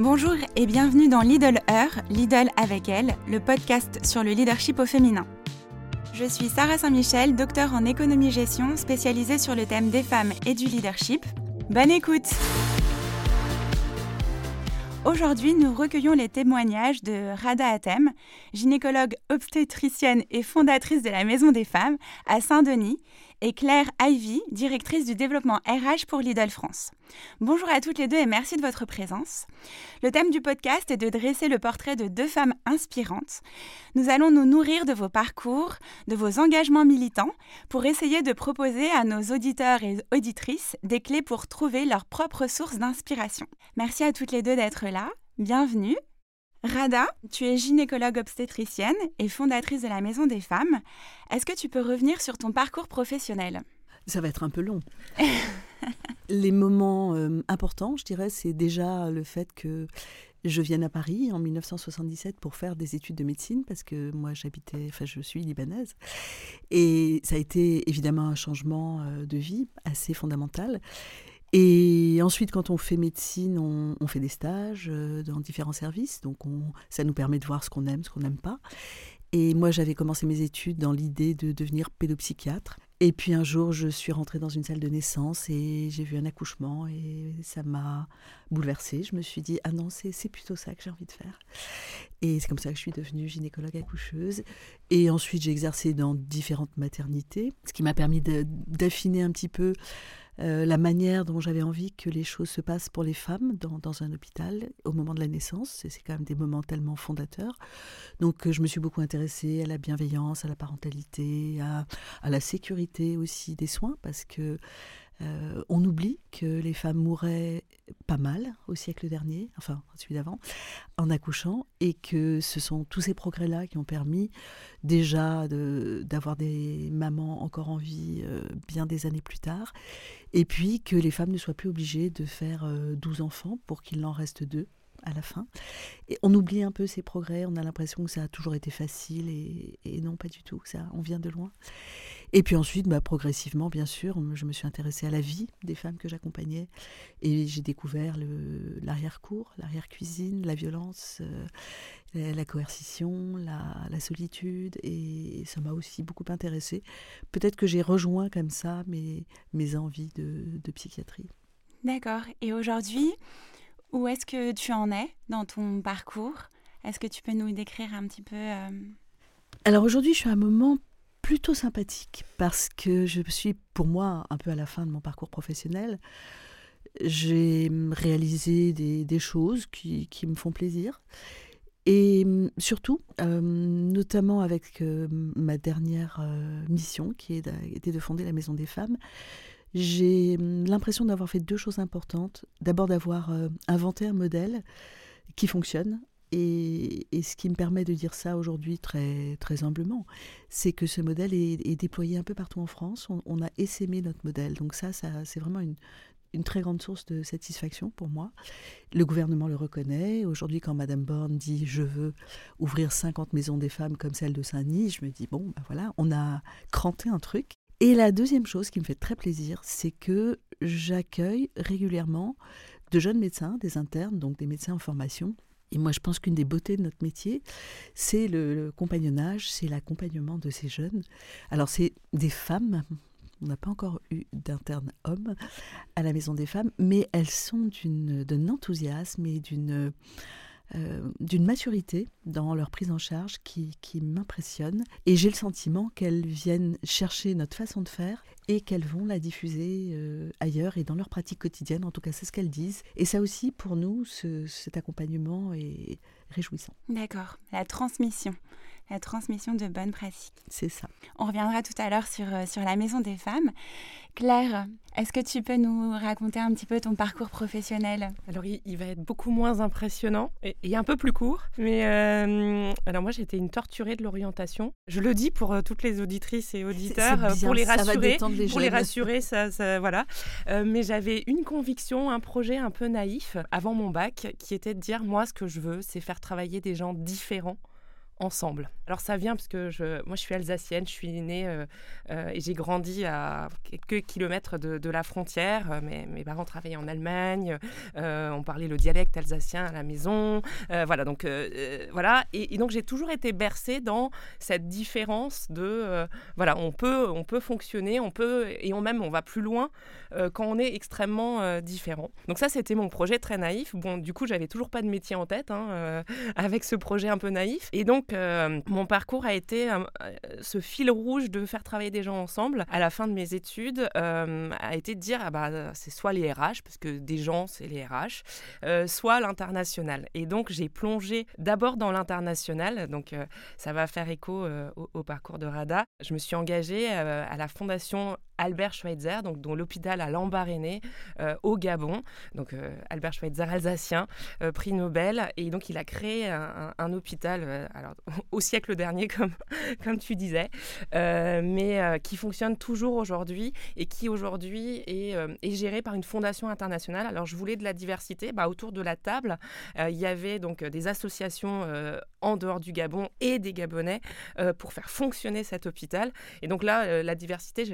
Bonjour et bienvenue dans Lidl Heure, Lidl avec elle, le podcast sur le leadership au féminin. Je suis Sarah Saint-Michel, docteur en économie-gestion spécialisée sur le thème des femmes et du leadership. Bonne écoute Aujourd'hui, nous recueillons les témoignages de Rada Atem, gynécologue obstétricienne et fondatrice de la Maison des Femmes à Saint-Denis, et Claire Ivy, directrice du développement RH pour Lidl France. Bonjour à toutes les deux et merci de votre présence. Le thème du podcast est de dresser le portrait de deux femmes inspirantes. Nous allons nous nourrir de vos parcours, de vos engagements militants, pour essayer de proposer à nos auditeurs et auditrices des clés pour trouver leur propre source d'inspiration. Merci à toutes les deux d'être là. Bienvenue. Rada, tu es gynécologue obstétricienne et fondatrice de la Maison des Femmes. Est-ce que tu peux revenir sur ton parcours professionnel? Ça va être un peu long. Les moments euh, importants, je dirais, c'est déjà le fait que je vienne à Paris en 1977 pour faire des études de médecine parce que moi j'habitais, enfin je suis libanaise. Et ça a été évidemment un changement euh, de vie assez fondamental. Et ensuite, quand on fait médecine, on, fait des stages euh, dans différents services. Donc, on, ça nous permet de voir ce qu'on aime, ce qu'on n'aime pas. Et moi, j'avais commencé mes études dans l'idée de devenir pédopsychiatre. Et puis un jour, je suis rentrée dans une salle de naissance et j'ai vu un accouchement et ça m'a bouleversée. Je me suis dit, ah non, c'est plutôt ça que j'ai envie de faire. Et c'est comme ça que je suis devenue gynécologue accoucheuse. Et ensuite, j'ai exercé dans différentes maternités, ce qui m'a permis d'affiner un petit peu euh, la manière dont j'avais envie que les choses se passent pour les femmes dans, un hôpital au moment de la naissance. C'est quand même des moments tellement fondateurs. Donc euh, je me suis beaucoup intéressée à la bienveillance, à la parentalité, à, à la sécurité aussi des soins, parce que euh, on oublie que les femmes mouraient pas mal au siècle dernier, enfin celui d'avant, en accouchant, et que ce sont tous ces progrès-là qui ont permis déjà d'avoir des mamans encore en vie euh, bien des années plus tard, et puis que les femmes ne soient plus obligées de faire 12 euh, enfants pour qu'il en reste deux à la fin. Et on oublie un peu ces progrès, on a l'impression que ça a toujours été facile, et, et non, pas du tout, ça, on vient de loin. Et puis ensuite, bah, progressivement, bien sûr, je me suis intéressée à la vie des femmes que j'accompagnais. Et j'ai découvert l'arrière-cour, l'arrière-cuisine, la violence, euh, la, coercition, la, solitude. Et ça m'a aussi beaucoup intéressée. Peut-être que j'ai rejoint comme ça mes, mes envies de, psychiatrie. D'accord. Et aujourd'hui, où est-ce que tu en es dans ton parcours? Est-ce que tu peux nous décrire un petit peu euh, Alors aujourd'hui, je suis à un moment plutôt sympathique parce que je suis pour moi un peu à la fin de mon parcours professionnel. J'ai réalisé des, choses qui, me font plaisir. Et surtout, euh, notamment avec euh, ma dernière euh, mission qui était de fonder la Maison des Femmes, j'ai l'impression d'avoir fait deux choses importantes. D'abord d'avoir inventé un modèle qui fonctionne et, ce qui me permet de dire ça aujourd'hui très, très humblement, c'est que ce modèle est, déployé un peu partout en France. On, a essaimé notre modèle. Donc ça, c'est vraiment une, une très grande source de satisfaction pour moi. Le gouvernement le reconnaît. Aujourd'hui, quand Madame Borne dit je veux ouvrir 50 maisons des femmes comme celle de Saint-Denis, je me dis bon, ben voilà, on a cranté un truc. Et la deuxième chose qui me fait très plaisir, c'est que j'accueille régulièrement de jeunes médecins, des internes, donc des médecins en formation, et moi, je pense qu'une des beautés de notre métier, c'est le, compagnonnage, c'est l'accompagnement de ces jeunes. Alors, c'est des femmes. On n'a pas encore eu d'interne homme à la Maison des Femmes, mais elles sont d'un enthousiasme et d'une euh, d'une maturité dans leur prise en charge qui, qui m'impressionne. Et j'ai le sentiment qu'elles viennent chercher notre façon de faire et qu'elles vont la diffuser euh, ailleurs et dans leur pratique quotidienne. En tout cas, c'est ce qu'elles disent. Et ça aussi, pour nous, cet accompagnement est réjouissant. D'accord, la transmission la transmission de bonnes pratiques. C'est ça. On reviendra tout à l'heure sur, euh, sur la Maison des Femmes. Claire, est-ce que tu peux nous raconter un petit peu ton parcours professionnel? Alors, il, va être beaucoup moins impressionnant et, un peu plus court. Mais euh, alors, moi, j'étais une torturée de l'orientation. Je le dis pour euh, toutes les auditrices et auditeurs, pour les rassurer. les pour les rassurer, ça, ça voilà. mais j'avais une conviction, un projet un peu naïf avant mon bac qui était de dire moi, ce que je veux, c'est faire travailler des gens différents ensemble. Alors ça vient parce que je, moi je suis alsacienne, je suis née euh, euh, et j'ai grandi à quelques kilomètres de, la frontière. Euh, mes, mes, parents travaillaient en Allemagne, on parlait le dialecte alsacien à la maison, voilà donc voilà et, donc j'ai toujours été bercée dans cette différence de voilà on peut on peut fonctionner, on peut et on même on va plus loin quand on est extrêmement différent. Donc ça c'était mon projet très naïf. Bon du coup j'avais toujours pas de métier en tête hein, avec ce projet un peu naïf et donc euh, mon parcours a été euh, ce fil rouge de faire travailler des gens ensemble. À la fin de mes études, euh, a été de dire ah bah, c'est soit les RH, parce que des gens, c'est les RH, soit l'international. Et donc, j'ai plongé d'abord dans l'international. Donc, ça va faire écho au, parcours de RADA. Je me suis engagée à la fondation Albert Schweitzer, donc, dont l'hôpital à Lambaréné, euh, au Gabon. Donc euh, Albert Schweitzer, alsacien, euh, prix Nobel. Et donc il a créé un, hôpital, alors, au siècle dernier, comme, tu disais, mais qui fonctionne toujours aujourd'hui et qui aujourd'hui est, est, géré par une fondation internationale. Alors je voulais de la diversité. Bah, autour de la table, il y avait donc des associations en dehors du Gabon et des Gabonais pour faire fonctionner cet hôpital. Et donc là, la diversité,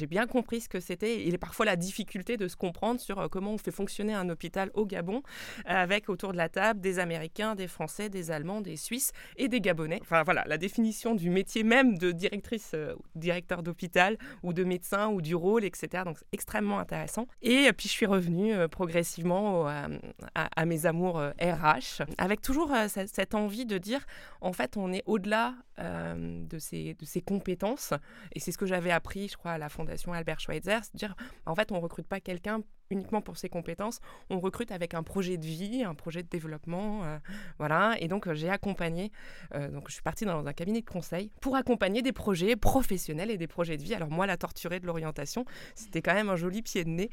j'ai bien compris ce que c'était et parfois la difficulté de se comprendre sur euh, comment on fait fonctionner un hôpital au Gabon avec autour de la table des Américains, des Français, des Allemands, des Suisses et des Gabonais. Enfin voilà, la définition du métier même de directrice, euh, directeur d'hôpital ou de médecin ou du rôle, etc. Donc c'est extrêmement intéressant. Et euh, puis je suis revenue progressivement à, mes amours RH avec toujours cette, envie de dire en fait on est au-delà de, ces, de ces compétences et c'est ce que j'avais appris je crois à la fondation Albert Schweitzer, c'est dire en fait on recrute pas quelqu'un uniquement pour ses compétences, on recrute avec un projet de vie, un projet de développement, euh, voilà. Et donc euh, j'ai accompagné, euh, donc je suis partie dans un cabinet de conseil pour accompagner des projets professionnels et des projets de vie. Alors moi, la torturée de l'orientation, c'était quand même un joli pied de nez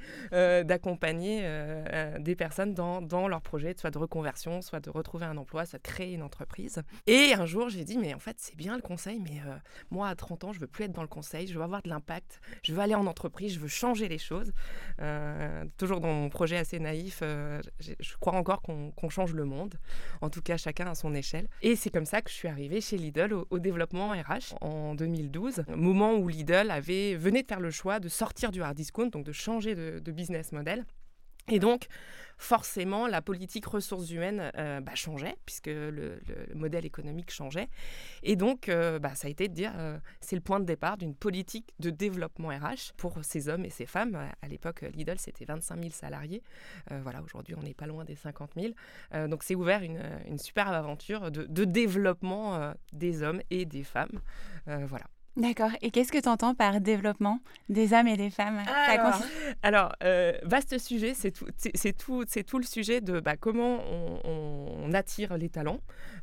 d'accompagner des personnes dans, dans leur projet, soit de reconversion, soit de retrouver un emploi, soit de créer une entreprise. Et un jour, j'ai dit, mais en fait, c'est bien le conseil, mais moi, à 30 ans, je veux plus être dans le conseil, je veux avoir de l'impact, je veux aller en entreprise, je veux changer les choses toujours dans mon projet assez naïf, euh, je crois encore qu'on change le monde, en tout cas chacun à son échelle. Et c'est comme ça que je suis arrivée chez Lidl au, développement RH en 2012, moment où Lidl avait venait de faire le choix de sortir du hard discount, donc de changer de, de business model. Et donc, forcément, la politique ressources humaines euh, bah, changeait, puisque le, modèle économique changeait. Et donc, euh, bah, ça a été de dire, euh, c'est le point de départ d'une politique de développement RH pour ces hommes et ces femmes. À l'époque, Lidl, c'était 25 000 salariés. voilà, aujourd'hui, on n'est pas loin des 50 000. donc, c'est ouvert une, superbe aventure de, de développement des hommes et des femmes. voilà. D'accord. Et qu'est-ce que tu entends par développement des hommes et des femmes? Alors, euh, vaste sujet, c'est tout, c'est tout, c'est tout le sujet de bah, comment on, attire les talents.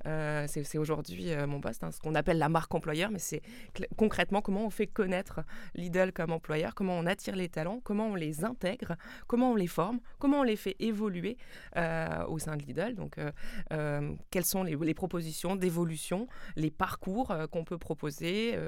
Euh, c'est aujourd'hui euh, mon poste, hein, ce qu'on appelle la marque employeur, mais c'est concrètement comment on fait connaître Lidl comme employeur, comment on attire les talents, comment on les intègre, comment on les forme, comment on les fait évoluer au sein de Lidl. Donc, quelles sont les, les propositions d'évolution, les parcours qu'on peut proposer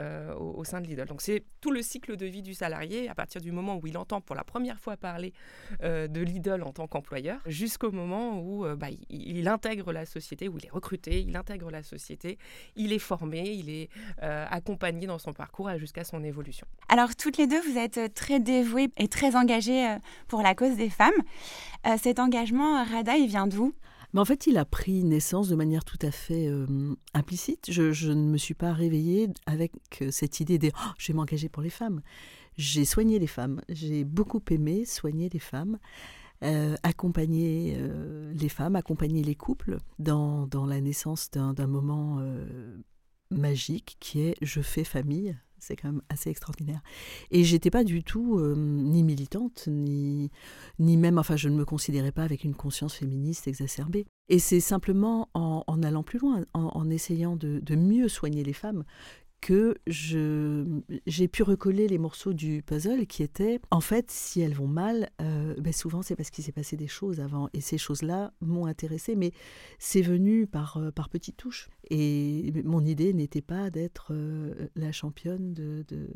euh, au, sein de Lidl. Donc c'est tout le cycle de vie du salarié à partir du moment où il entend pour la première fois parler euh, de Lidl en tant qu'employeur jusqu'au moment où euh, bah, il, intègre la société, où il est recruté, il intègre la société, il est formé, il est accompagné dans son parcours jusqu'à son évolution. Alors toutes les deux, vous êtes très dévouées et très engagées pour la cause des femmes. cet engagement, Rada, il vient d'où? Mais en fait, il a pris naissance de manière tout à fait euh, implicite. Je, ne me suis pas réveillée avec euh, cette idée de oh, je vais m'engager pour les femmes. J'ai soigné les femmes. J'ai beaucoup aimé soigner les femmes. Euh, accompagner les femmes, accompagner les couples dans la naissance d'un moment magique qui est je fais famille c'est quand même assez extraordinaire. Et j'étais pas du tout euh, ni militante, ni, ni même, enfin, je ne me considérais pas avec une conscience féministe exacerbée. Et c'est simplement en, allant plus loin, en, essayant de, mieux soigner les femmes, que j'ai pu recoller les morceaux du puzzle qui étaient, en fait, si elles vont mal, euh, ben souvent c'est parce qu'il s'est passé des choses avant. Et ces choses-là m'ont intéressée, mais c'est venu par, euh, par petites touches. Et mon idée n'était pas d'être euh, la championne de, de,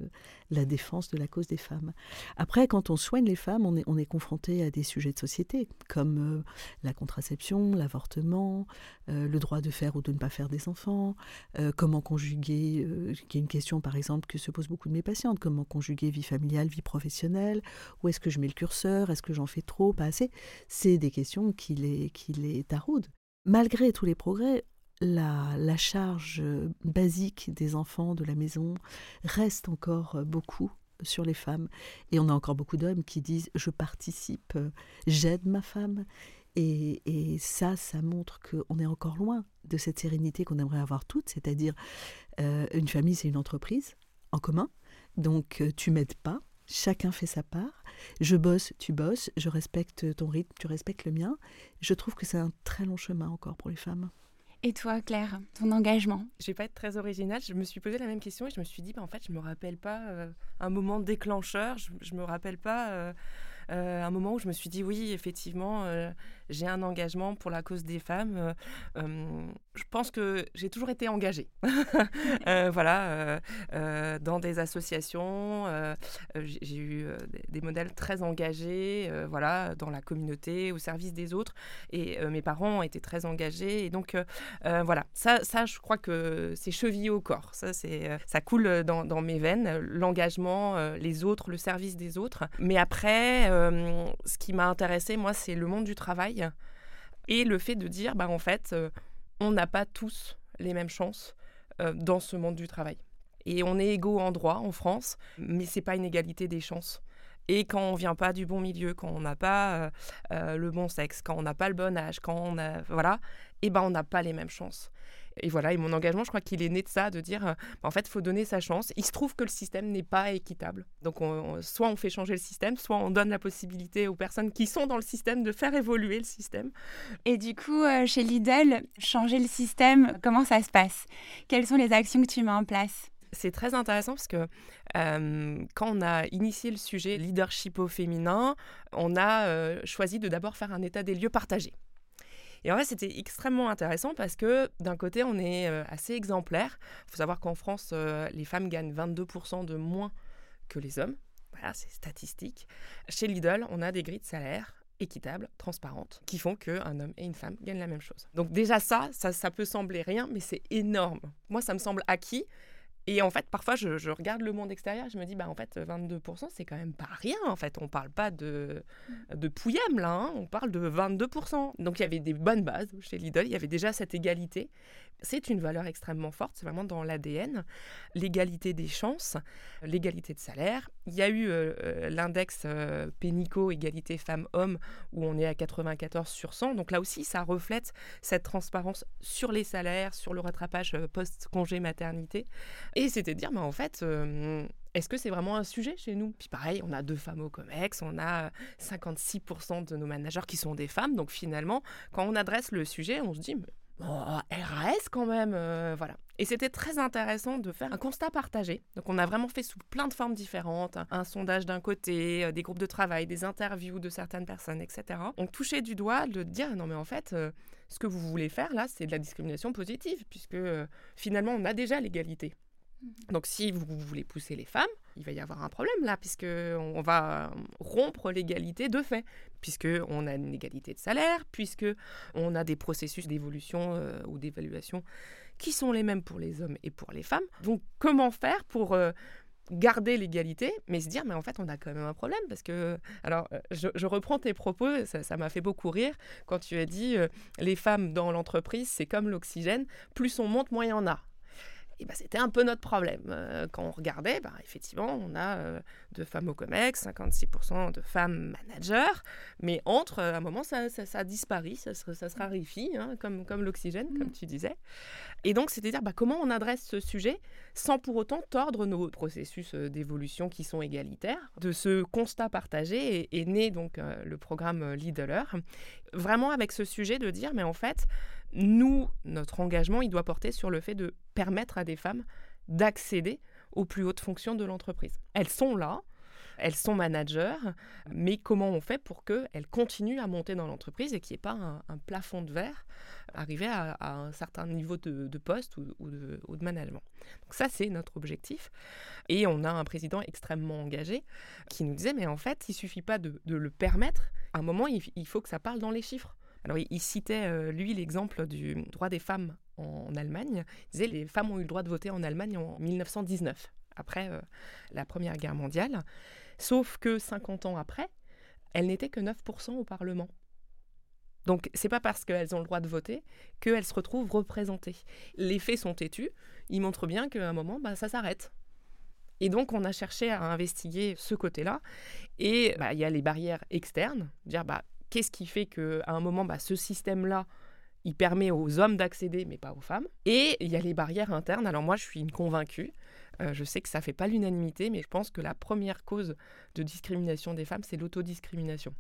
la défense de la cause des femmes. Après, quand on soigne les femmes, on est, on est confronté à des sujets de société, comme la contraception, l'avortement, le droit de faire ou de ne pas faire des enfants, comment conjuguer qui est une question, par exemple, que se posent beaucoup de mes patientes. Comment conjuguer vie familiale, vie professionnelle? Où est-ce que je mets le curseur? Est-ce que j'en fais trop, pas assez C'est des questions qui les, qui les taraudent. Malgré tous les progrès, la, la, charge basique des enfants de la maison reste encore beaucoup sur les femmes. Et on a encore beaucoup d'hommes qui disent je participe, j'aide ma femme. Et, et, ça, ça montre qu'on est encore loin de cette sérénité qu'on aimerait avoir toutes, c'est-à-dire euh, une famille, c'est une entreprise en commun, donc euh, tu m'aides pas, chacun fait sa part, je bosse, tu bosses, je respecte ton rythme, tu respectes le mien. Je trouve que c'est un très long chemin encore pour les femmes. Et toi, Claire, ton engagement? Je vais pas être très originale. Je me suis posé la même question et je me suis dit, bah, en fait, je me rappelle pas euh, un moment déclencheur. Je, je me rappelle pas un moment où je me suis dit, oui, effectivement, j'ai un engagement pour la cause des femmes. Euh, euh, je pense que j'ai toujours été engagée. Euh, voilà, dans des associations, j'ai eu des, modèles très engagés, voilà, dans la communauté, au service des autres. Et mes parents été très engagés. Et donc, voilà, ça, je crois que c'est chevillé au corps. Ça, c'est, ça coule dans, dans mes veines, l'engagement, les autres, le service des autres. Mais après, ce qui m'a intéressé, moi, c'est le monde du travail et le fait de dire, bah, en fait, euh, on n'a pas tous les mêmes chances euh, dans ce monde du travail. Et on est égaux en droit en France, mais c'est pas une égalité des chances. Et quand on vient pas du bon milieu, quand on n'a pas euh, le bon sexe, quand on n'a pas le bon âge, quand on a voilà, eh ben on n'a pas les mêmes chances. Et voilà, et mon engagement, je crois qu'il est né de ça, de dire, euh, bah, en fait, il faut donner sa chance. Il se trouve que le système n'est pas équitable. Donc, soit on fait changer le système, soit on donne la possibilité aux personnes qui sont dans le système de faire évoluer le système. Et du coup, euh, chez Lidl, changer le système, comment ça se passe? Quelles sont les actions que tu mets en place? C'est très intéressant parce que euh, quand on a initié le sujet leadership au féminin, on a choisi de d'abord faire un état des lieux partagé. Et en fait, c'était extrêmement intéressant parce que d'un côté, on est euh, assez exemplaire. Il faut savoir qu'en France, euh, les femmes gagnent 22% de moins que les hommes. Voilà, c'est statistique. Chez Lidl, on a des grilles de salaire équitables, transparentes, qui font qu'un homme et une femme gagnent la même chose. Donc déjà ça, ça peut sembler rien, mais c'est énorme. Moi, ça me semble acquis. Et en fait, parfois, je, regarde le monde extérieur, je me dis, bah, en fait, 22%, c'est quand même pas rien. En fait, on parle pas de, de pouillem, là, hein. on parle de 22%. Donc, il y avait des bonnes bases chez Lidl, il y avait déjà cette égalité. C'est une valeur extrêmement forte, c'est vraiment dans l'ADN. L'égalité des chances, l'égalité de salaire. Il y a eu euh, euh, l'index euh, Pénico, égalité femmes-hommes, où on est à 94 sur 100. Donc là aussi, ça reflète cette transparence sur les salaires, sur le rattrapage post-congé maternité. Et c'était de dire, mais en fait, est-ce que c'est vraiment un sujet chez nous? Puis pareil, on a deux femmes au COMEX, on a 56% de nos managers qui sont des femmes. Donc finalement, quand on adresse le sujet, on se dit, RAS quand même, euh, voilà. Et c'était très intéressant de faire un constat partagé. Donc on a vraiment fait sous plein de formes différentes, un, sondage d'un côté, euh, des groupes de travail, des interviews de certaines personnes, etc. On touchait du doigt de dire non mais en fait, euh, ce que vous voulez faire là, c'est de la discrimination positive, puisque finalement on a déjà l'égalité. Mhm. Donc si vous voulez pousser les femmes, il va y avoir un problème là, puisque on va rompre l'égalité de fait, puisque on a une égalité de salaire, puisque on a des processus d'évolution euh, ou d'évaluation qui sont les mêmes pour les hommes et pour les femmes. Donc comment faire pour euh, garder l'égalité, mais se dire, mais en fait, on a quand même un problème parce que, alors, euh, je, reprends tes propos, ça m'a fait beaucoup rire quand tu as dit, les femmes dans l'entreprise, c'est comme l'oxygène, plus on monte, moins il y en a et bah, c'était un peu notre problème. Euh, quand on regardait, bah, effectivement, on a euh, deux femmes au COMEX, 56% de femmes managers, mais entre, à un moment, ça, ça, ça disparaît, ça, ça se raréfie, hein, comme, comme l'oxygène, comme mm. tu disais. Et donc, c'était dire bah, comment on adresse ce sujet sans pour autant tordre nos processus euh, d'évolution qui sont égalitaires. De ce constat partagé est, né donc le programme Leader, vraiment avec ce sujet de dire, mais en fait, nous, notre engagement, il doit porter sur le fait de permettre à des femmes d'accéder aux plus hautes fonctions de l'entreprise. Elles sont là, elles sont managers, mais comment on fait pour qu'elles continuent à monter dans l'entreprise et qu'il n'y ait pas un, plafond de verre arrivé à, un certain niveau de, poste ou, de, management. Donc ça, c'est notre objectif. Et on a un président extrêmement engagé qui nous disait, mais en fait, il suffit pas de, le permettre. À un moment, il, faut que ça parle dans les chiffres. Alors, il, citait, euh, lui, l'exemple du droit des femmes en Allemagne. Il disait, les femmes ont eu le droit de voter en Allemagne en 1919 après euh, la Première Guerre mondiale. Sauf que 50 ans après, elles n'étaient que 9% au Parlement. Donc, c'est pas parce qu'elles ont le droit de voter qu'elles se retrouvent représentées. Les faits sont têtus, ils montrent bien qu'à un moment, bah, ça s'arrête. Et donc, on a cherché à investiguer ce côté-là. Et bah, il y a les barrières externes, dire bah, qu'est-ce qui fait qu'à un moment, bah, ce système-là, il permet aux hommes d'accéder, mais pas aux femmes. Et il y a les barrières internes. Alors moi, je suis une convaincue euh, je sais que ça ne fait pas l'unanimité, mais je pense que la première cause de discrimination des femmes, c'est l'autodiscrimination.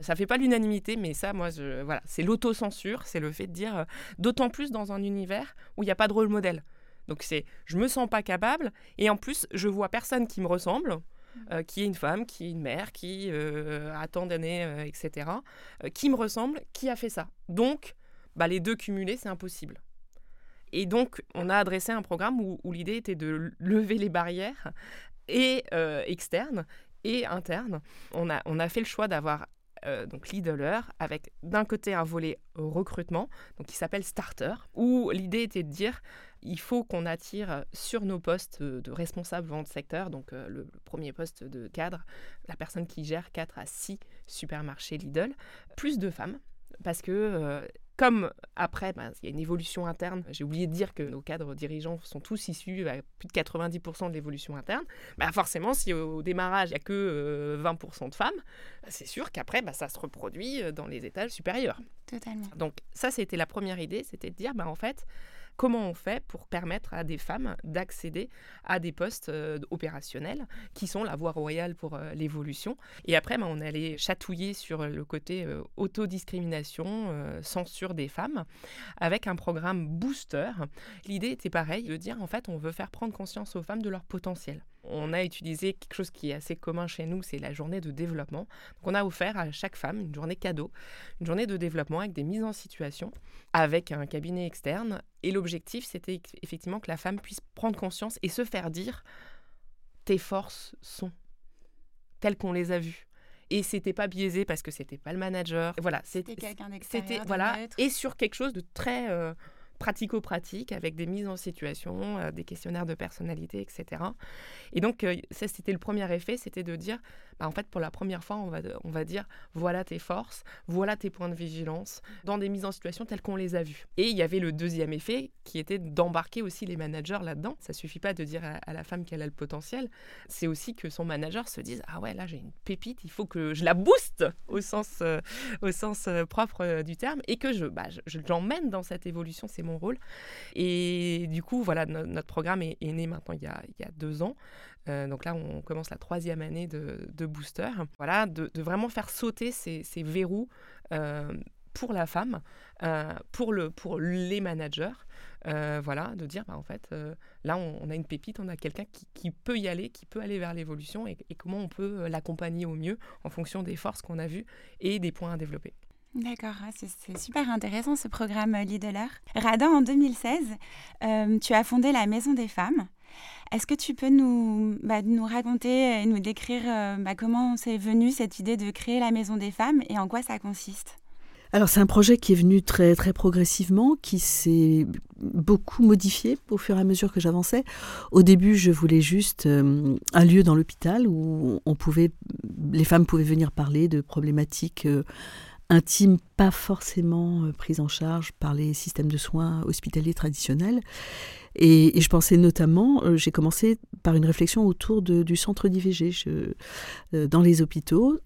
Ça fait pas l'unanimité, mais ça, moi, voilà, c'est l'autocensure, c'est le fait de dire, euh, d'autant plus dans un univers où il n'y a pas de rôle modèle. Donc c'est, je me sens pas capable, et en plus, je vois personne qui me ressemble, euh, qui est une femme, qui est une mère, qui a tant d'années, etc., qui me ressemble, qui a fait ça. Donc, bah, les deux cumulés, c'est impossible. Et donc, on a adressé un programme où, l'idée était de lever les barrières et euh, externes et internes. On a, fait le choix d'avoir euh, donc Leader avec d'un côté un volet recrutement, donc qui s'appelle Starter, où l'idée était de dire il faut qu'on attire sur nos postes de responsables vente secteur, donc euh, le, premier poste de cadre, la personne qui gère 4 à 6 supermarchés Lidl, plus de femmes, parce que comme après, ben, il y a une évolution interne, j'ai oublié de dire que nos cadres dirigeants sont tous issus à plus de 90% de l'évolution interne, bah forcément, si au démarrage, il n'y a que 20% euh, de femmes, bah, c'est sûr qu'après, bah, ça se reproduit euh, dans les étages supérieurs. Totalement. Donc ça, c'était la première idée, c'était de dire, bah, en fait, comment on fait pour permettre à des femmes d'accéder à des postes euh, opérationnels qui sont la voie royale pour euh, l'évolution. Et après, ben, on allait chatouiller sur le côté euh, autodiscrimination, censure des femmes, avec un programme booster. L'idée était pareil, de dire en fait, on veut faire prendre conscience aux femmes de leur potentiel on a utilisé quelque chose qui est assez commun chez nous, c'est la journée de développement. Donc on a offert à chaque femme une journée cadeau, une journée de développement avec des mises en situation, avec un cabinet externe. Et l'objectif, c'était effectivement que la femme puisse prendre conscience et se faire dire tes forces sont telles qu'on les a vues. Et c'était pas biaisé parce que c'était pas le manager. Voilà, c'était quelqu'un d'extérieur. C'était voilà, et sur quelque chose de très euh, pratico-pratique avec des mises en situation, euh, des questionnaires de personnalité, etc. Et donc, euh, ça, c'était le premier effet, c'était de dire, bah, en fait, pour la première fois, on va, on va dire, voilà tes forces, voilà tes points de vigilance, dans des mises en situation telles qu'on les a vues. Et il y avait le deuxième effet, qui était d'embarquer aussi les managers là-dedans. Ça suffit pas de dire à, la femme qu'elle a le potentiel, c'est aussi que son manager se dise, ah ouais, là, j'ai une pépite, il faut que je la booste au sens, euh, au sens propre du terme, et que je, bah, je, l'emmène dans cette évolution, mon rôle. Et du coup, voilà, notre programme est, né maintenant il y, a, il y a deux ans. Euh, donc là, on commence la troisième année de, Booster. Voilà, de, vraiment faire sauter ces, verrous euh, pour la femme, euh, pour, le, pour les managers. voilà, de dire, bah, en fait, là, on, a une pépite, on a quelqu'un qui, peut y aller, qui peut aller vers l'évolution et, comment on peut l'accompagner au mieux en fonction des forces qu'on a vues et des points à développer. D'accord, c'est super intéressant ce programme euh, Leader. Radin, en 2016, euh, tu as fondé la Maison des Femmes. Est-ce que tu peux nous, bah, raconter et nous décrire euh, bah, comment c'est venu cette idée de créer la Maison des Femmes et en quoi ça consiste? Alors c'est un projet qui est venu très très progressivement, qui s'est beaucoup modifié au fur et à mesure que j'avançais. Au début, je voulais juste un lieu dans l'hôpital où les femmes pouvaient venir parler de problématiques intime, pas forcément euh, prise en charge par les systèmes de soins hospitaliers traditionnels. Et, je pensais notamment, euh, j'ai commencé par une réflexion autour du centre d'IVG euh, dans les hôpitaux.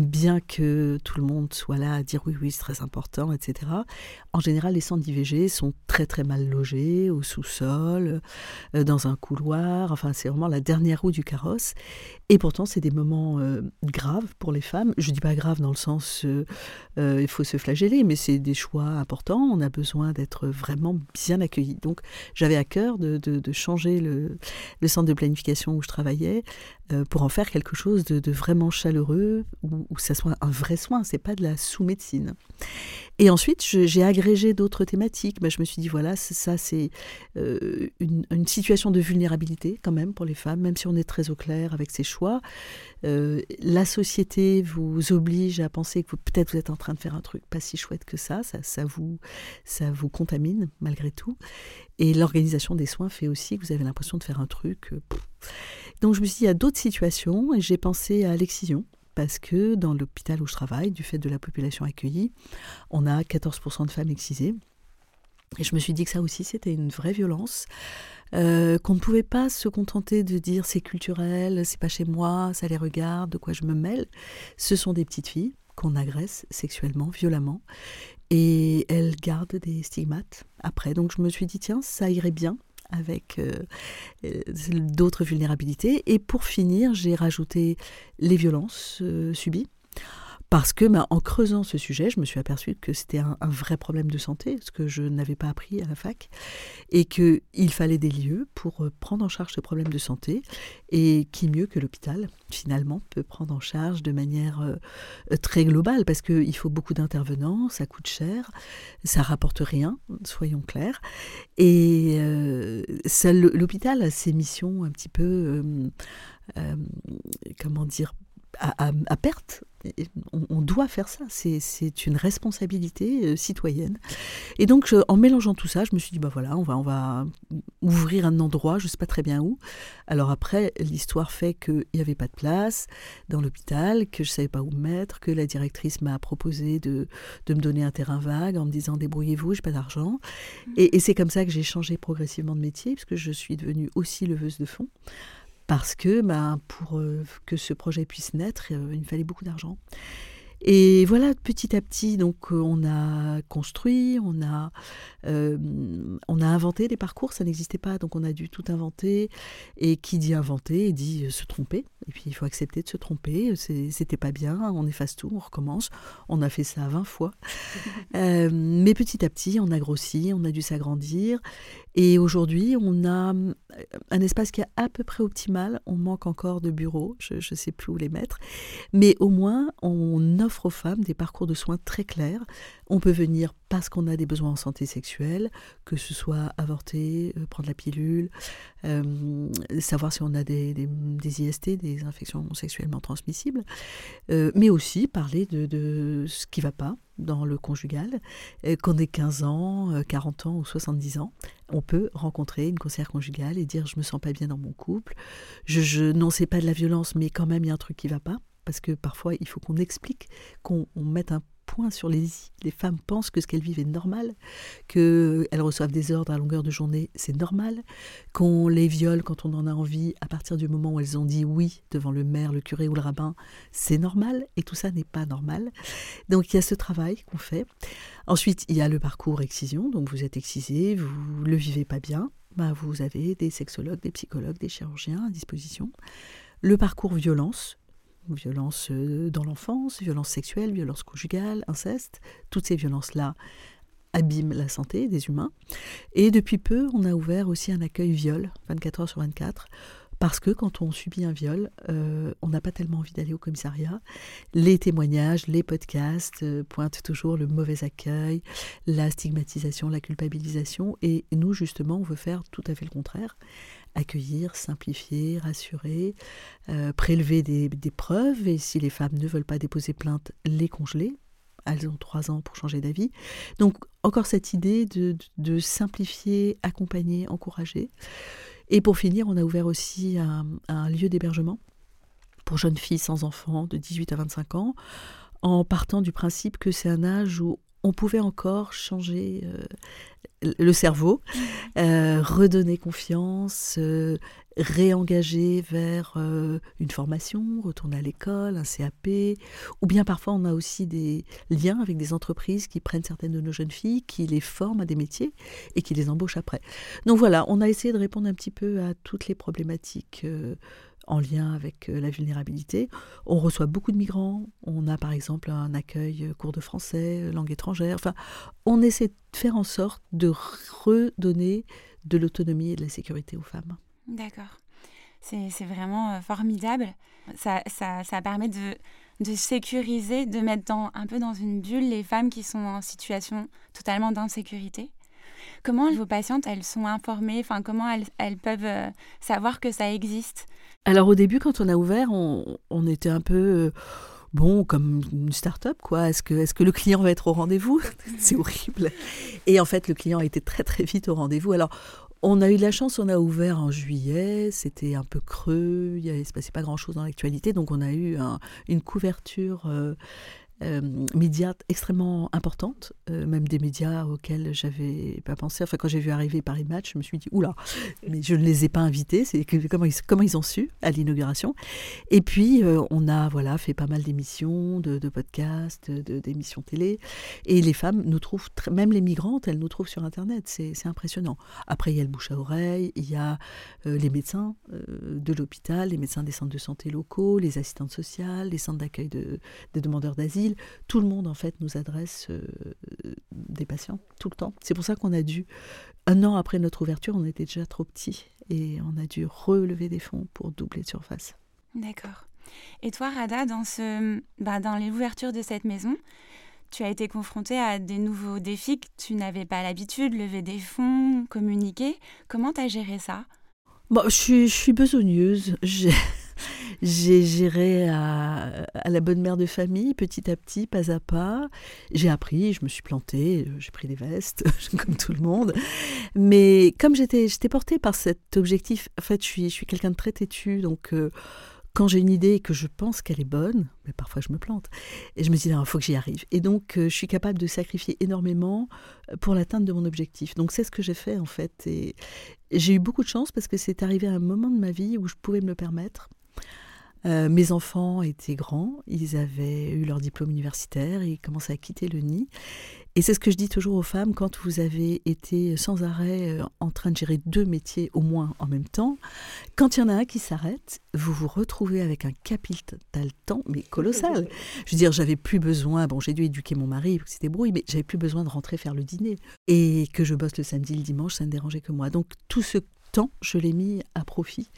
Bien que tout le monde soit là à dire oui, oui, c'est très important, etc., en général, les centres d'IVG sont très, très mal logés, au sous-sol, euh, dans un couloir. Enfin, c'est vraiment la dernière roue du carrosse. Et pourtant, c'est des moments euh, graves pour les femmes. Je ne dis pas grave dans le sens euh, il faut se flageller, mais c'est des choix importants. On a besoin d'être vraiment bien accueillis. Donc, j'avais à cœur de, changer le, centre de planification où je travaillais pour en faire quelque chose de, vraiment chaleureux, où, où, ça soit un vrai soin. C'est pas de la sous-médecine. Et ensuite, j'ai agrégé d'autres thématiques. Ben, je me suis dit, voilà, ça, c'est euh, une, situation de vulnérabilité quand même pour les femmes, même si on est très au clair avec ses choix. Euh, la société vous oblige à penser que peut-être vous êtes en train de faire un truc pas si chouette que ça, ça, ça, vous, ça vous contamine malgré tout. Et l'organisation des soins fait aussi que vous avez l'impression de faire un truc. Euh, Donc je me suis dit, il y a d'autres situations et j'ai pensé à l'excision parce que dans l'hôpital où je travaille, du fait de la population accueillie, on a 14% de femmes excisées. Et je me suis dit que ça aussi, c'était une vraie violence, euh, qu'on ne pouvait pas se contenter de dire c'est culturel, c'est pas chez moi, ça les regarde, de quoi je me mêle. Ce sont des petites filles qu'on agresse sexuellement, violemment, et elles gardent des stigmates après. Donc je me suis dit, tiens, ça irait bien avec euh, euh, d'autres vulnérabilités. Et pour finir, j'ai rajouté les violences euh, subies parce que, bah, en creusant ce sujet, je me suis aperçue que c'était un, vrai problème de santé, ce que je n'avais pas appris à la fac, et qu'il fallait des lieux pour euh, prendre en charge ce problème de santé, et qui mieux que l'hôpital, finalement, peut prendre en charge de manière euh, très globale, parce qu'il faut beaucoup d'intervenants, ça coûte cher, ça rapporte rien, soyons clairs, et euh, l'hôpital a ses missions un petit peu, comment dire, à, perte. On, doit faire ça, c'est une responsabilité euh, citoyenne. Et donc, en mélangeant tout ça, je me suis dit, bah voilà, on va, on va ouvrir un endroit, je ne sais pas très bien où. Alors après, l'histoire fait qu'il n'y avait pas de place dans l'hôpital, que je ne savais pas où me mettre, que la directrice m'a proposé de, de, me donner un terrain vague en me disant, débrouillez-vous, je n'ai pas d'argent. Mmh. Et, et c'est comme ça que j'ai changé progressivement de métier, puisque je suis devenue aussi leveuse de fonds parce que ben, pour euh, que ce projet puisse naître, euh, il fallait beaucoup d'argent. Et voilà, petit à petit, donc euh, on a construit, on a, euh, on a inventé des parcours, ça n'existait pas, donc on a dû tout inventer. Et qui dit inventer, dit euh, se tromper. Et puis il faut accepter de se tromper. C'était pas bien, on efface tout, on recommence. On a fait ça 20 fois. mais petit à petit, on a grossi, on a dû s'agrandir. Et aujourd'hui, on a un espace qui est à peu près optimal. On manque encore de bureaux, je ne sais plus où les mettre. Mais au moins, on offre aux femmes des parcours de soins très clairs. On peut venir parce qu'on a des besoins en santé sexuelle, que ce soit avorter, euh, prendre la pilule, euh, savoir si on a des, des, IST, des infections sexuellement transmissibles, euh, mais aussi parler de, ce qui ne va pas dans le conjugal. Qu'on ait 15 ans, 40 ans ou 70 ans, on peut rencontrer une conseillère conjugale et dire je me sens pas bien dans mon couple, je, je non c'est pas de la violence mais quand même il y a un truc qui va pas parce que parfois il faut qu'on explique, qu'on mette un point sur les i. Les femmes pensent que ce qu'elles vivent est normal, qu'elles reçoivent des ordres à longueur de journée, c'est normal, qu'on les viole quand on en a envie, à partir du moment où elles ont dit oui devant le maire, le curé ou le rabbin, c'est normal, et tout ça n'est pas normal. Donc il y a ce travail qu'on fait. Ensuite, il y a le parcours excision, donc vous êtes excisé, vous le vivez pas bien, bah, vous avez des sexologues, des psychologues, des chirurgiens à disposition. Le parcours violence, violence euh, dans l'enfance, violence sexuelle, violence conjugale, inceste, toutes ces violences-là abîment la santé des humains. Et depuis peu, on a ouvert aussi un accueil viol, 24 heures sur 24, parce que quand on subit un viol, euh, on n'a pas tellement envie d'aller au commissariat. Les témoignages, les podcasts euh, pointent toujours le mauvais accueil, la stigmatisation, la culpabilisation. Et nous, justement, on veut faire tout à fait le contraire accueillir, simplifier, rassurer, euh, prélever des, preuves et si les femmes ne veulent pas déposer plainte, les congeler. Elles ont trois ans pour changer d'avis. Donc encore cette idée de, simplifier, accompagner, encourager. Et pour finir, on a ouvert aussi un, lieu d'hébergement pour jeunes filles sans enfants de 18 à 25 ans, en partant du principe que c'est un âge où on pouvait encore changer euh, le cerveau, euh, redonner confiance, euh, réengager vers euh, une formation, retourner à l'école, un CAP, ou bien parfois on a aussi des liens avec des entreprises qui prennent certaines de nos jeunes filles, qui les forment à des métiers et qui les embauchent après. Donc voilà, on a essayé de répondre un petit peu à toutes les problématiques en lien avec la vulnérabilité. On reçoit beaucoup de migrants. On a par exemple un accueil cours de français, langue étrangère. Enfin, on essaie de faire en sorte de redonner de l'autonomie et de la sécurité aux femmes. D'accord. C'est vraiment formidable. Ça, ça, ça permet de, de, sécuriser, de mettre dans, un peu dans une bulle les femmes qui sont en situation totalement d'insécurité. Comment vos patientes, elles sont informées? Enfin, comment elles, elles peuvent savoir que ça existe? Alors au début, quand on a ouvert, on, était un peu euh, bon comme une start-up quoi. Est-ce que, est que le client va être au rendez-vous? C'est horrible. Et en fait, le client a été très très vite au rendez-vous. Alors on a eu de la chance, on a ouvert en juillet, c'était un peu creux, il ne se passait pas grand-chose dans l'actualité, donc on a eu une couverture euh, médias extrêmement importantes, euh, même des médias auxquels j'avais pas pensé. Enfin, quand j'ai vu arriver Paris Match, je me suis dit, oula, mais je ne les ai pas invités. Comment ils, ont su à l'inauguration? Et puis, euh, on a voilà fait pas mal d'émissions, de, podcasts, d'émissions télé. Et les femmes nous trouvent, même les migrantes, elles nous trouvent sur Internet. C'est impressionnant. Après, il y a le bouche à oreille, il y a les médecins de l'hôpital, les médecins des centres de santé locaux, les assistantes sociales, les centres d'accueil de, des demandeurs d'asile tout le monde en fait nous adresse euh, des patients tout le temps. C'est pour ça qu'on a dû, un an après notre ouverture, on était déjà trop petits et on a dû relever des fonds pour doubler de surface. D'accord. Et toi, Rada, dans, ce, bah, dans l'ouverture de cette maison, tu as été confrontée à des nouveaux défis que tu n'avais pas l'habitude, lever des fonds, communiquer. Comment tu as géré ça? Bon, je, suis, je suis besogneuse. J'ai géré à, la bonne mère de famille, petit à petit, pas à pas. J'ai appris, je me suis plantée, j'ai pris des vestes, comme tout le monde. Mais comme j'étais portée par cet objectif, en fait, je suis, quelqu'un de très têtu, donc... Euh, quand j'ai une idée et que je pense qu'elle est bonne, mais parfois je me plante, et je me dis, il faut que j'y arrive. Et donc, euh, je suis capable de sacrifier énormément euh, pour l'atteinte de mon objectif. Donc, c'est ce que j'ai fait, en fait. Et j'ai eu beaucoup de chance parce que c'est arrivé à un moment de ma vie où je pouvais me le permettre. Euh, mes enfants étaient grands, ils avaient eu leur diplôme universitaire, ils commençaient à quitter le nid. Et c'est ce que je dis toujours aux femmes, quand vous avez été sans arrêt euh, en train de gérer deux métiers au moins en même temps, quand il y en a un qui s'arrête, vous vous retrouvez avec un capital temps, mais colossal. Je veux dire, j'avais plus besoin, bon j'ai dû éduquer mon mari se débrouille, mais j'avais plus besoin de rentrer faire le dîner. Et que je bosse le samedi, le dimanche, ça ne dérangeait que moi. Donc tout ce temps, je l'ai mis à profit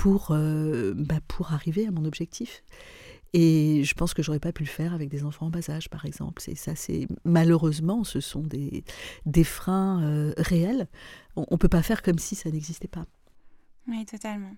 pour, euh, bah, pour arriver à mon objectif. Et je pense que j'aurais pas pu le faire avec des enfants en bas âge, par exemple. C'est ça, c'est malheureusement, ce sont des, des freins euh, réels. On, ne peut pas faire comme si ça n'existait pas. Oui, totalement.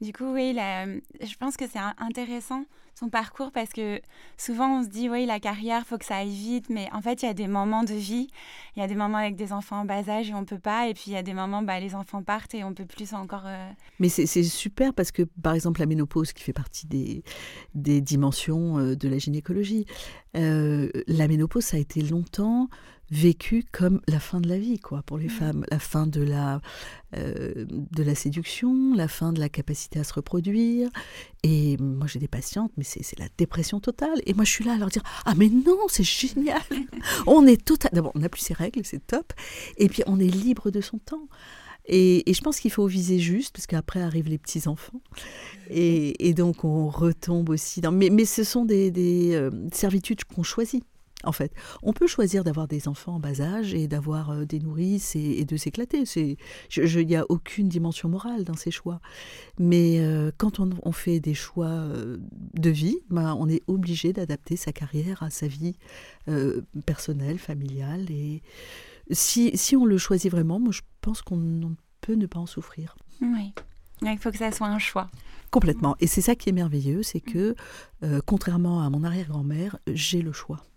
Du coup, oui, je pense que c'est intéressant son parcours parce que souvent on se dit, oui, la carrière, faut que ça aille vite, mais en fait, il y a des moments de vie, il y a des moments avec des enfants en bas âge et on peut pas, et puis il y a des moments, bah, les enfants partent et on peut plus encore. Euh, mais c'est super parce que, par exemple, la ménopause qui fait partie des, des dimensions euh, de la gynécologie, euh, la ménopause, ça a été longtemps vécu comme la fin de la vie, quoi, pour les mmh. femmes, la fin de la, euh, de la séduction, la fin de la capacité à se reproduire. Et moi, j'ai des patientes, mais c'est la dépression totale. Et moi, je suis là à leur dire Ah, mais non, c'est génial On est total. D'abord, on n'a plus ses règles, c'est top. Et puis, on est libre de son temps. Et, je pense qu'il faut viser juste, parce qu'après arrivent les petits-enfants. Et, donc, on retombe aussi dans. Mais, mais ce sont des, des euh, servitudes qu'on choisit en fait. On peut choisir d'avoir des enfants en bas âge et d'avoir euh, des nourrices et, de s'éclater. Il n'y a aucune dimension morale dans ces choix. Mais euh, quand on, fait des choix euh, de vie, ben, on est obligé d'adapter sa carrière à sa vie personnelle, familiale. Et si, si, on le choisit vraiment, moi je pense qu'on peut ne pas en souffrir. Oui. Il faut que ça soit un choix. Complètement. Et c'est ça qui est merveilleux, c'est que, contrairement à mon arrière-grand-mère, j'ai le choix.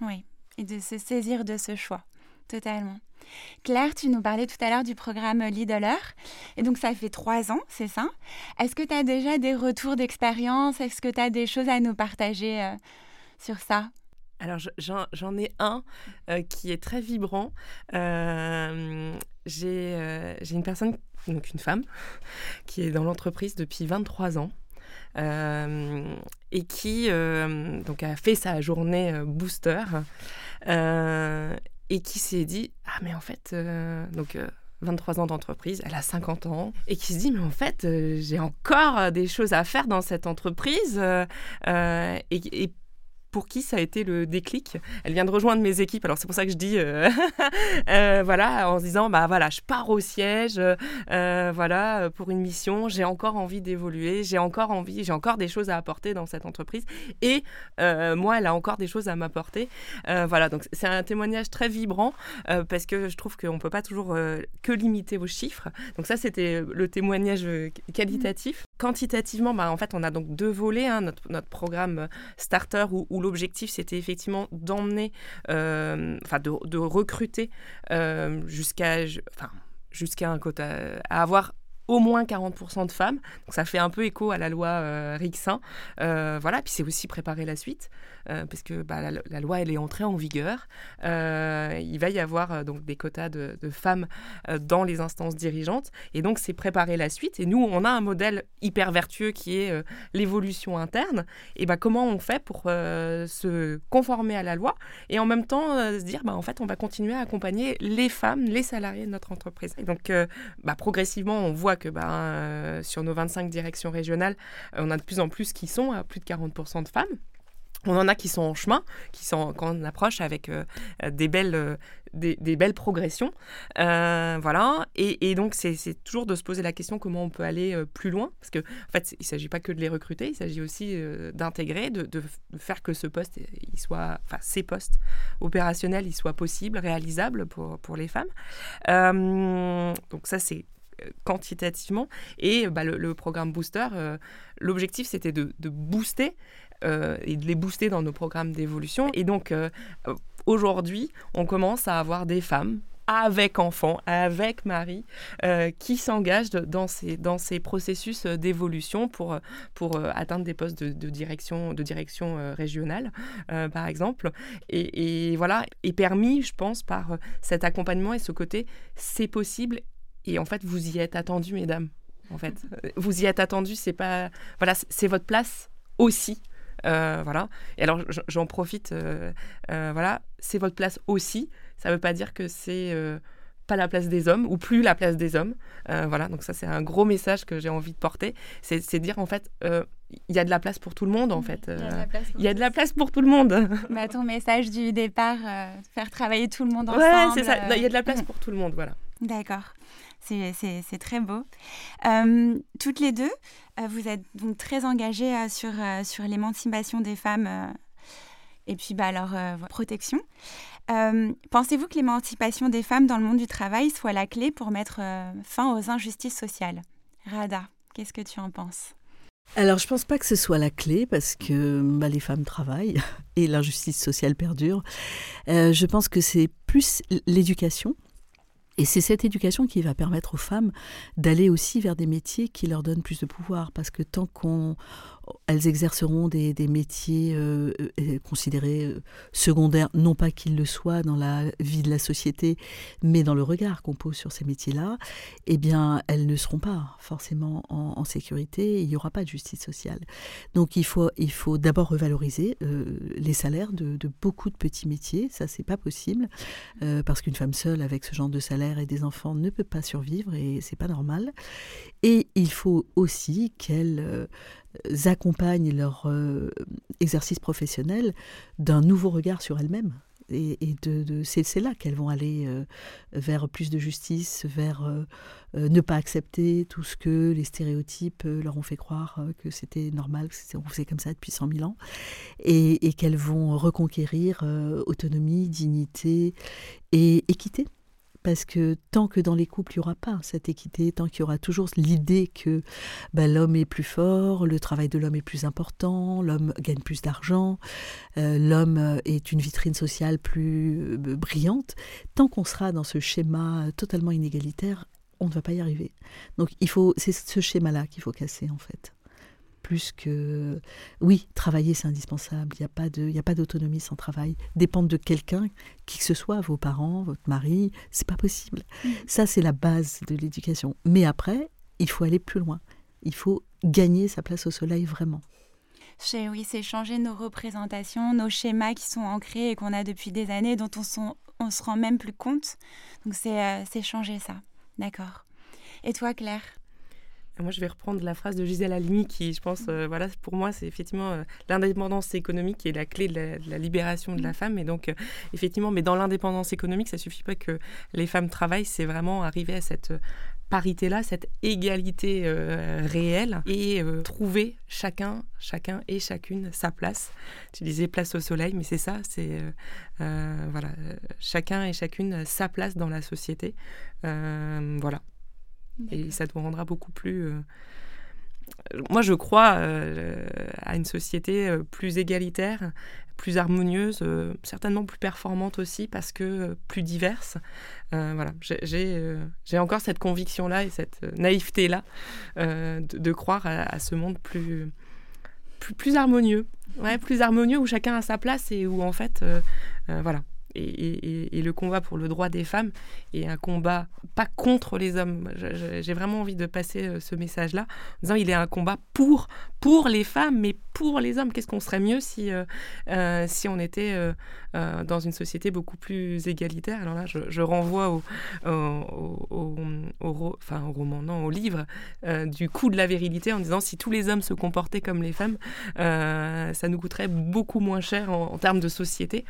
Oui, et de se saisir de ce choix, totalement. Claire, tu nous parlais tout à l'heure du programme Leader. Et donc, ça fait trois ans, c'est ça? Est-ce que tu as déjà des retours d'expérience? Est-ce que tu as des choses à nous partager euh, sur ça? Alors j'en ai un qui est très vibrant. J'ai une personne, donc une femme, qui est dans l'entreprise depuis 23 ans. Et qui donc a fait sa journée booster et qui s'est dit ah mais en fait donc 23 ans d'entreprise, elle a 50 ans, et qui se dit, mais en fait, euh, j'ai encore euh, des choses à faire dans cette entreprise, euh, pour qui ça a été le déclic. Elle vient de rejoindre mes équipes, alors c'est pour ça que je dis, euh, euh, voilà, en se disant, bah voilà, je pars au siège, euh, voilà, pour une mission, j'ai encore envie d'évoluer, j'ai encore envie, j'ai encore des choses à apporter dans cette entreprise, et moi, elle a encore des choses à m'apporter. voilà, donc c'est un témoignage très vibrant, parce que je trouve qu'on ne peut pas toujours que limiter vos chiffres. Donc ça, c'était le témoignage qualitatif. Quantitativement, bah, en fait, on a donc deux volets, hein, notre, notre, programme Starter où l'objectif c'était effectivement d'emmener, euh, enfin de, recruter euh, jusqu'à, enfin jusqu'à un quota, à avoir au moins 40% de femmes. Donc ça fait un peu écho à la loi euh. Euh, voilà, puis c'est aussi préparer la suite, euh, parce que bah, la, loi, elle est entrée en vigueur. il va y avoir donc des quotas de, femmes dans les instances dirigeantes. Et donc c'est préparer la suite. Et nous, on a un modèle hyper vertueux qui est l'évolution interne. Et bah, comment on fait pour se conformer à la loi et en même temps se dire, bah, en fait, on va continuer à accompagner les femmes, les salariés de notre entreprise. Et donc, bah, progressivement, on voit que bah, euh, sur nos 25 directions régionales, euh, on a de plus en plus qui sont à plus de 40% de femmes. On en a qui sont en chemin, qui sont quand on approche avec euh, des belles des, belles progressions, voilà. Et, donc c'est toujours de se poser la question comment on peut aller plus loin, parce que en fait il s'agit pas que de les recruter, il s'agit aussi d'intégrer, de, faire que ce poste, soit, ces postes opérationnels, ils soient possibles, réalisables pour pour les femmes. donc ça c'est quantitativement. Et bah, le, programme Booster, euh, l'objectif c'était de, booster euh, et de les booster dans nos programmes d'évolution. Et donc euh, aujourd'hui, on commence à avoir des femmes avec enfants, avec mari, qui s'engagent dans ces, dans ces processus d'évolution pour, pour atteindre des postes de, direction, de direction régionale, par exemple. Et, et, voilà, et permis, je pense, par cet accompagnement et ce côté, c'est possible et en fait, vous y êtes attendu, mesdames. En fait, euh, vous y êtes attendu. C'est pas, voilà, c'est votre place aussi. Euh, voilà. Et alors, j'en profite. Euh, voilà, c'est votre place aussi. Ça ne veut pas dire que c'est pas la place des hommes ou plus la place des hommes. voilà. Donc ça, c'est un gros message que j'ai envie de porter. C'est dire en fait, il y a de la place pour tout le monde en fait. Il y a de la place pour, tout le monde. Bah, ton message du départ, faire travailler tout le monde ensemble. Ouais, c'est ça. Il y a de la place pour tout le monde, voilà. D'accord. C'est très beau. Euh, toutes les deux, euh, vous êtes donc très engagées euh, sur, l'émancipation des femmes et puis bah, leur protection. Pensez-vous que l'émancipation des femmes dans le monde du travail soit la clé pour mettre fin aux injustices sociales? Rada, qu'est-ce que tu en penses? Alors, je ne pense pas que ce soit la clé parce que bah, les femmes travaillent et l'injustice sociale perdure. je pense que c'est plus l'éducation et c'est cette éducation qui va permettre aux femmes d'aller aussi vers des métiers qui leur donnent plus de pouvoir. Parce que tant qu'on elles exerceront des, métiers euh, euh, considérés euh, secondaires, non pas qu'ils le soient dans la vie de la société, mais dans le regard qu'on pose sur ces métiers-là, eh bien, elles ne seront pas forcément en, sécurité, il n'y aura pas de justice sociale. Donc il faut, d'abord revaloriser les salaires de, beaucoup de petits métiers, ça c'est pas possible, parce qu'une femme seule avec ce genre de salaire et des enfants ne peut pas survivre et c'est pas normal. Et il faut aussi qu'elles accompagnent leur euh, exercice professionnel d'un nouveau regard sur elles-mêmes. Et, de, c'est là qu'elles vont aller euh, vers plus de justice, vers euh, ne pas accepter tout ce que les stéréotypes leur ont fait croire que c'était normal, que on faisait comme ça depuis 100 000 ans, et, et qu'elles vont reconquérir autonomie, dignité et équité parce que tant que dans les couples, il n'y aura pas cette équité, tant qu'il y aura toujours l'idée que bah, l'homme est plus fort, le travail de l'homme est plus important, l'homme gagne plus d'argent, euh, l'homme euh, est une vitrine sociale plus euh, brillante, tant qu'on sera dans ce schéma totalement inégalitaire, on ne va pas y arriver. Donc il faut, c'est ce schéma-là qu'il faut casser en fait. Plus que oui, travailler c'est indispensable. Il n'y a pas de, il y a pas d'autonomie sans travail. Dépendre de quelqu'un, qui que ce soit, vos parents, votre mari, c'est pas possible. Mm. Ça c'est la base de l'éducation. Mais après, il faut aller plus loin. Il faut gagner sa place au soleil vraiment. Oui, c'est changer nos représentations, nos schémas qui sont ancrés et qu'on a depuis des années, dont on, on se rend même plus compte. Donc c'est euh, changer ça. D'accord. Et toi, Claire? Moi, je vais reprendre la phrase de Gisèle Halimi qui, je pense, euh, voilà, pour moi, c'est effectivement euh, l'indépendance économique qui est la clé de la, libération de la femme. Et donc, euh, effectivement, mais dans l'indépendance économique, ça suffit pas que les femmes travaillent, c'est vraiment arriver à cette parité-là, cette égalité réelle et trouver chacun, chacun et chacune sa place. Tu disais place au soleil, mais c'est ça, c'est voilà, chacun et chacune sa place dans la société. voilà. Et ça nous rendra beaucoup plus... Euh, moi, je crois euh, à une société euh, plus égalitaire, plus harmonieuse, certainement plus performante aussi parce que plus diverse. voilà, j'ai encore cette conviction-là et cette naïveté-là de, croire à, ce monde plus, plus, plus harmonieux. Ouais, plus harmonieux où chacun a sa place et où en fait, voilà, et, le combat pour le droit des femmes est un combat pas contre les hommes. J'ai vraiment envie de passer euh, ce message-là en disant il est un combat pour, pour les femmes, mais pour les hommes. Qu'est-ce qu'on serait mieux si, euh, euh, si on était dans une société beaucoup plus égalitaire? Alors là, je, renvoie au, au, enfin, au roman, non, au livre du coup de la virilité en disant si tous les hommes se comportaient comme les femmes, ça nous coûterait beaucoup moins cher en, en termes de société.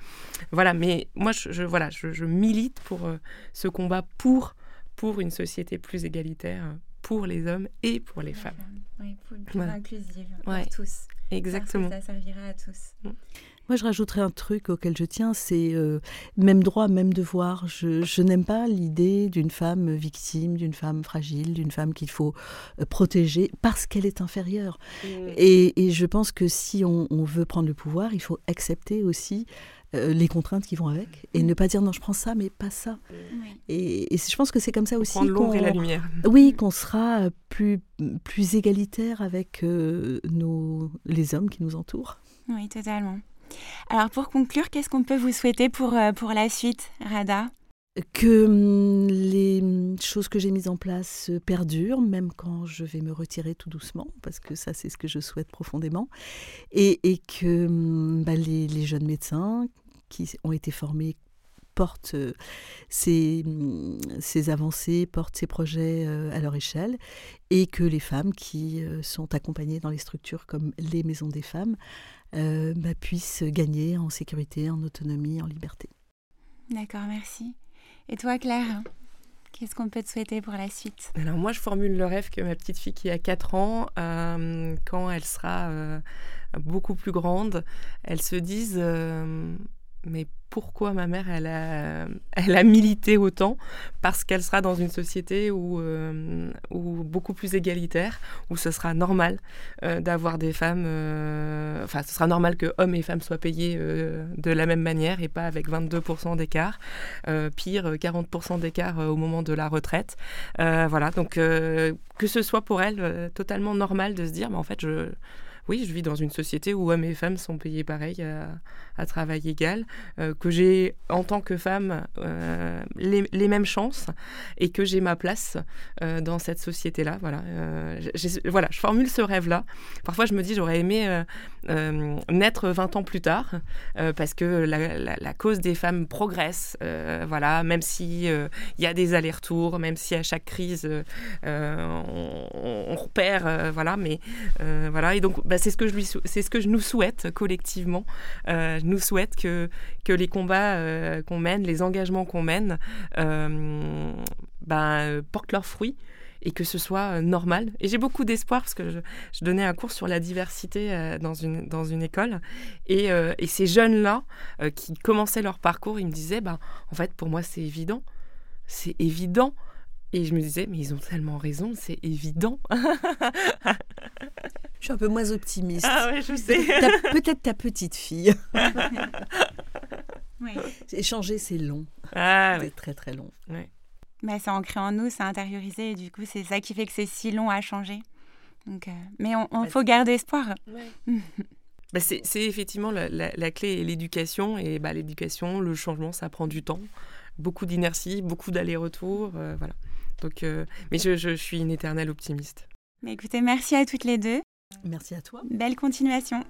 Voilà, mais moi, je, voilà, je, milite pour euh, ce combat pour, pour une société plus égalitaire pour les hommes et pour les femmes. Oui, plus inclusive pour tous. Exactement. ça servira à tous. Mm. Moi, je rajouterais un truc auquel je tiens, c'est euh, même droit, même devoir. Je, n'aime pas l'idée d'une femme victime, d'une femme fragile, d'une femme qu'il faut euh, protéger parce qu'elle est inférieure. Mm. Et, je pense que si on, on, veut prendre le pouvoir, il faut accepter aussi euh, les contraintes qui vont avec. Et ne pas dire non je prends ça mais pas ça. Et, je pense que c'est comme ça aussi prendre l'ombre et la lumière. oui qu'on sera plus plus égalitaire avec euh, nos les hommes qui nous entourent. Oui totalement. Alors pour conclure qu'est-ce qu'on peut vous souhaiter pour euh, pour la suite Rada? Que hum, les choses que j'ai mises en place perdurent, même quand je vais me retirer tout doucement, parce que ça, c'est ce que je souhaite profondément, et, que hum, bah, les, jeunes médecins qui ont été formés portent euh, hum, ces, avancées, portent ces projets euh, à leur échelle, et que les femmes qui euh, sont accompagnées dans les structures comme les maisons des femmes bah, puissent gagner en sécurité, en autonomie, en liberté. D'accord, merci. Et toi, Claire Qu'est-ce qu'on peut te souhaiter pour la suite? Alors moi, je formule le rêve que ma petite fille qui a 4 ans, euh, quand elle sera euh, beaucoup plus grande, elle se dise, euh, mais pourquoi ma mère, elle a, elle milité autant? Parce qu'elle sera dans une société où, euh, beaucoup plus égalitaire, où ce sera normal euh, d'avoir des femmes. Euh, enfin, ce sera normal que hommes et femmes soient payés de la même manière et pas avec 22% d'écart. pire, 40% d'écart au moment de la retraite. voilà, donc que ce soit pour elle totalement normal de se dire, mais en fait, je oui, je vis dans une société où hommes et femmes sont payés pareil à, travail égal, euh, que j'ai en tant que femme euh, les, mêmes chances et que j'ai ma place euh, dans cette société-là. Voilà, voilà, je formule ce rêve-là. Parfois, je me dis, j'aurais aimé naître 20 ans plus tard parce que la, cause des femmes progresse. voilà, même si il y a des allers-retours, même si à chaque crise on, on, repère, voilà, mais voilà, et donc bah, c'est ce que je nous souhaite collectivement. Euh, je nous souhaite que les combats euh, qu'on mène, les engagements qu'on mène, euh, ben, portent leurs fruits et que ce soit normal. Et j'ai beaucoup d'espoir parce que je, donnais un cours sur la diversité dans, une, école. Et, et ces jeunes-là qui commençaient leur parcours, ils me disaient, ben, en fait, pour moi, c'est évident. C'est évident. Et je me disais, mais ils ont tellement raison, c'est évident. je suis un peu moins optimiste. Ah ouais, je sais. Peut-être ta, petite fille. oui. Échanger, c'est long. Ah, c'est très très long. Ouais. Bah, c'est ancré en nous, c'est intériorisé, et du coup, c'est ça qui fait que c'est si long à changer. Donc, mais on, bah, faut garder espoir. Bah, c'est effectivement la, clé et l'éducation. Et bah, l'éducation, le changement, ça prend du temps. Beaucoup d'inertie, beaucoup d'allers-retours. voilà. Donc, mais je, je suis une éternelle optimiste. Mais écoutez, merci à toutes les deux. Merci à toi. Belle continuation.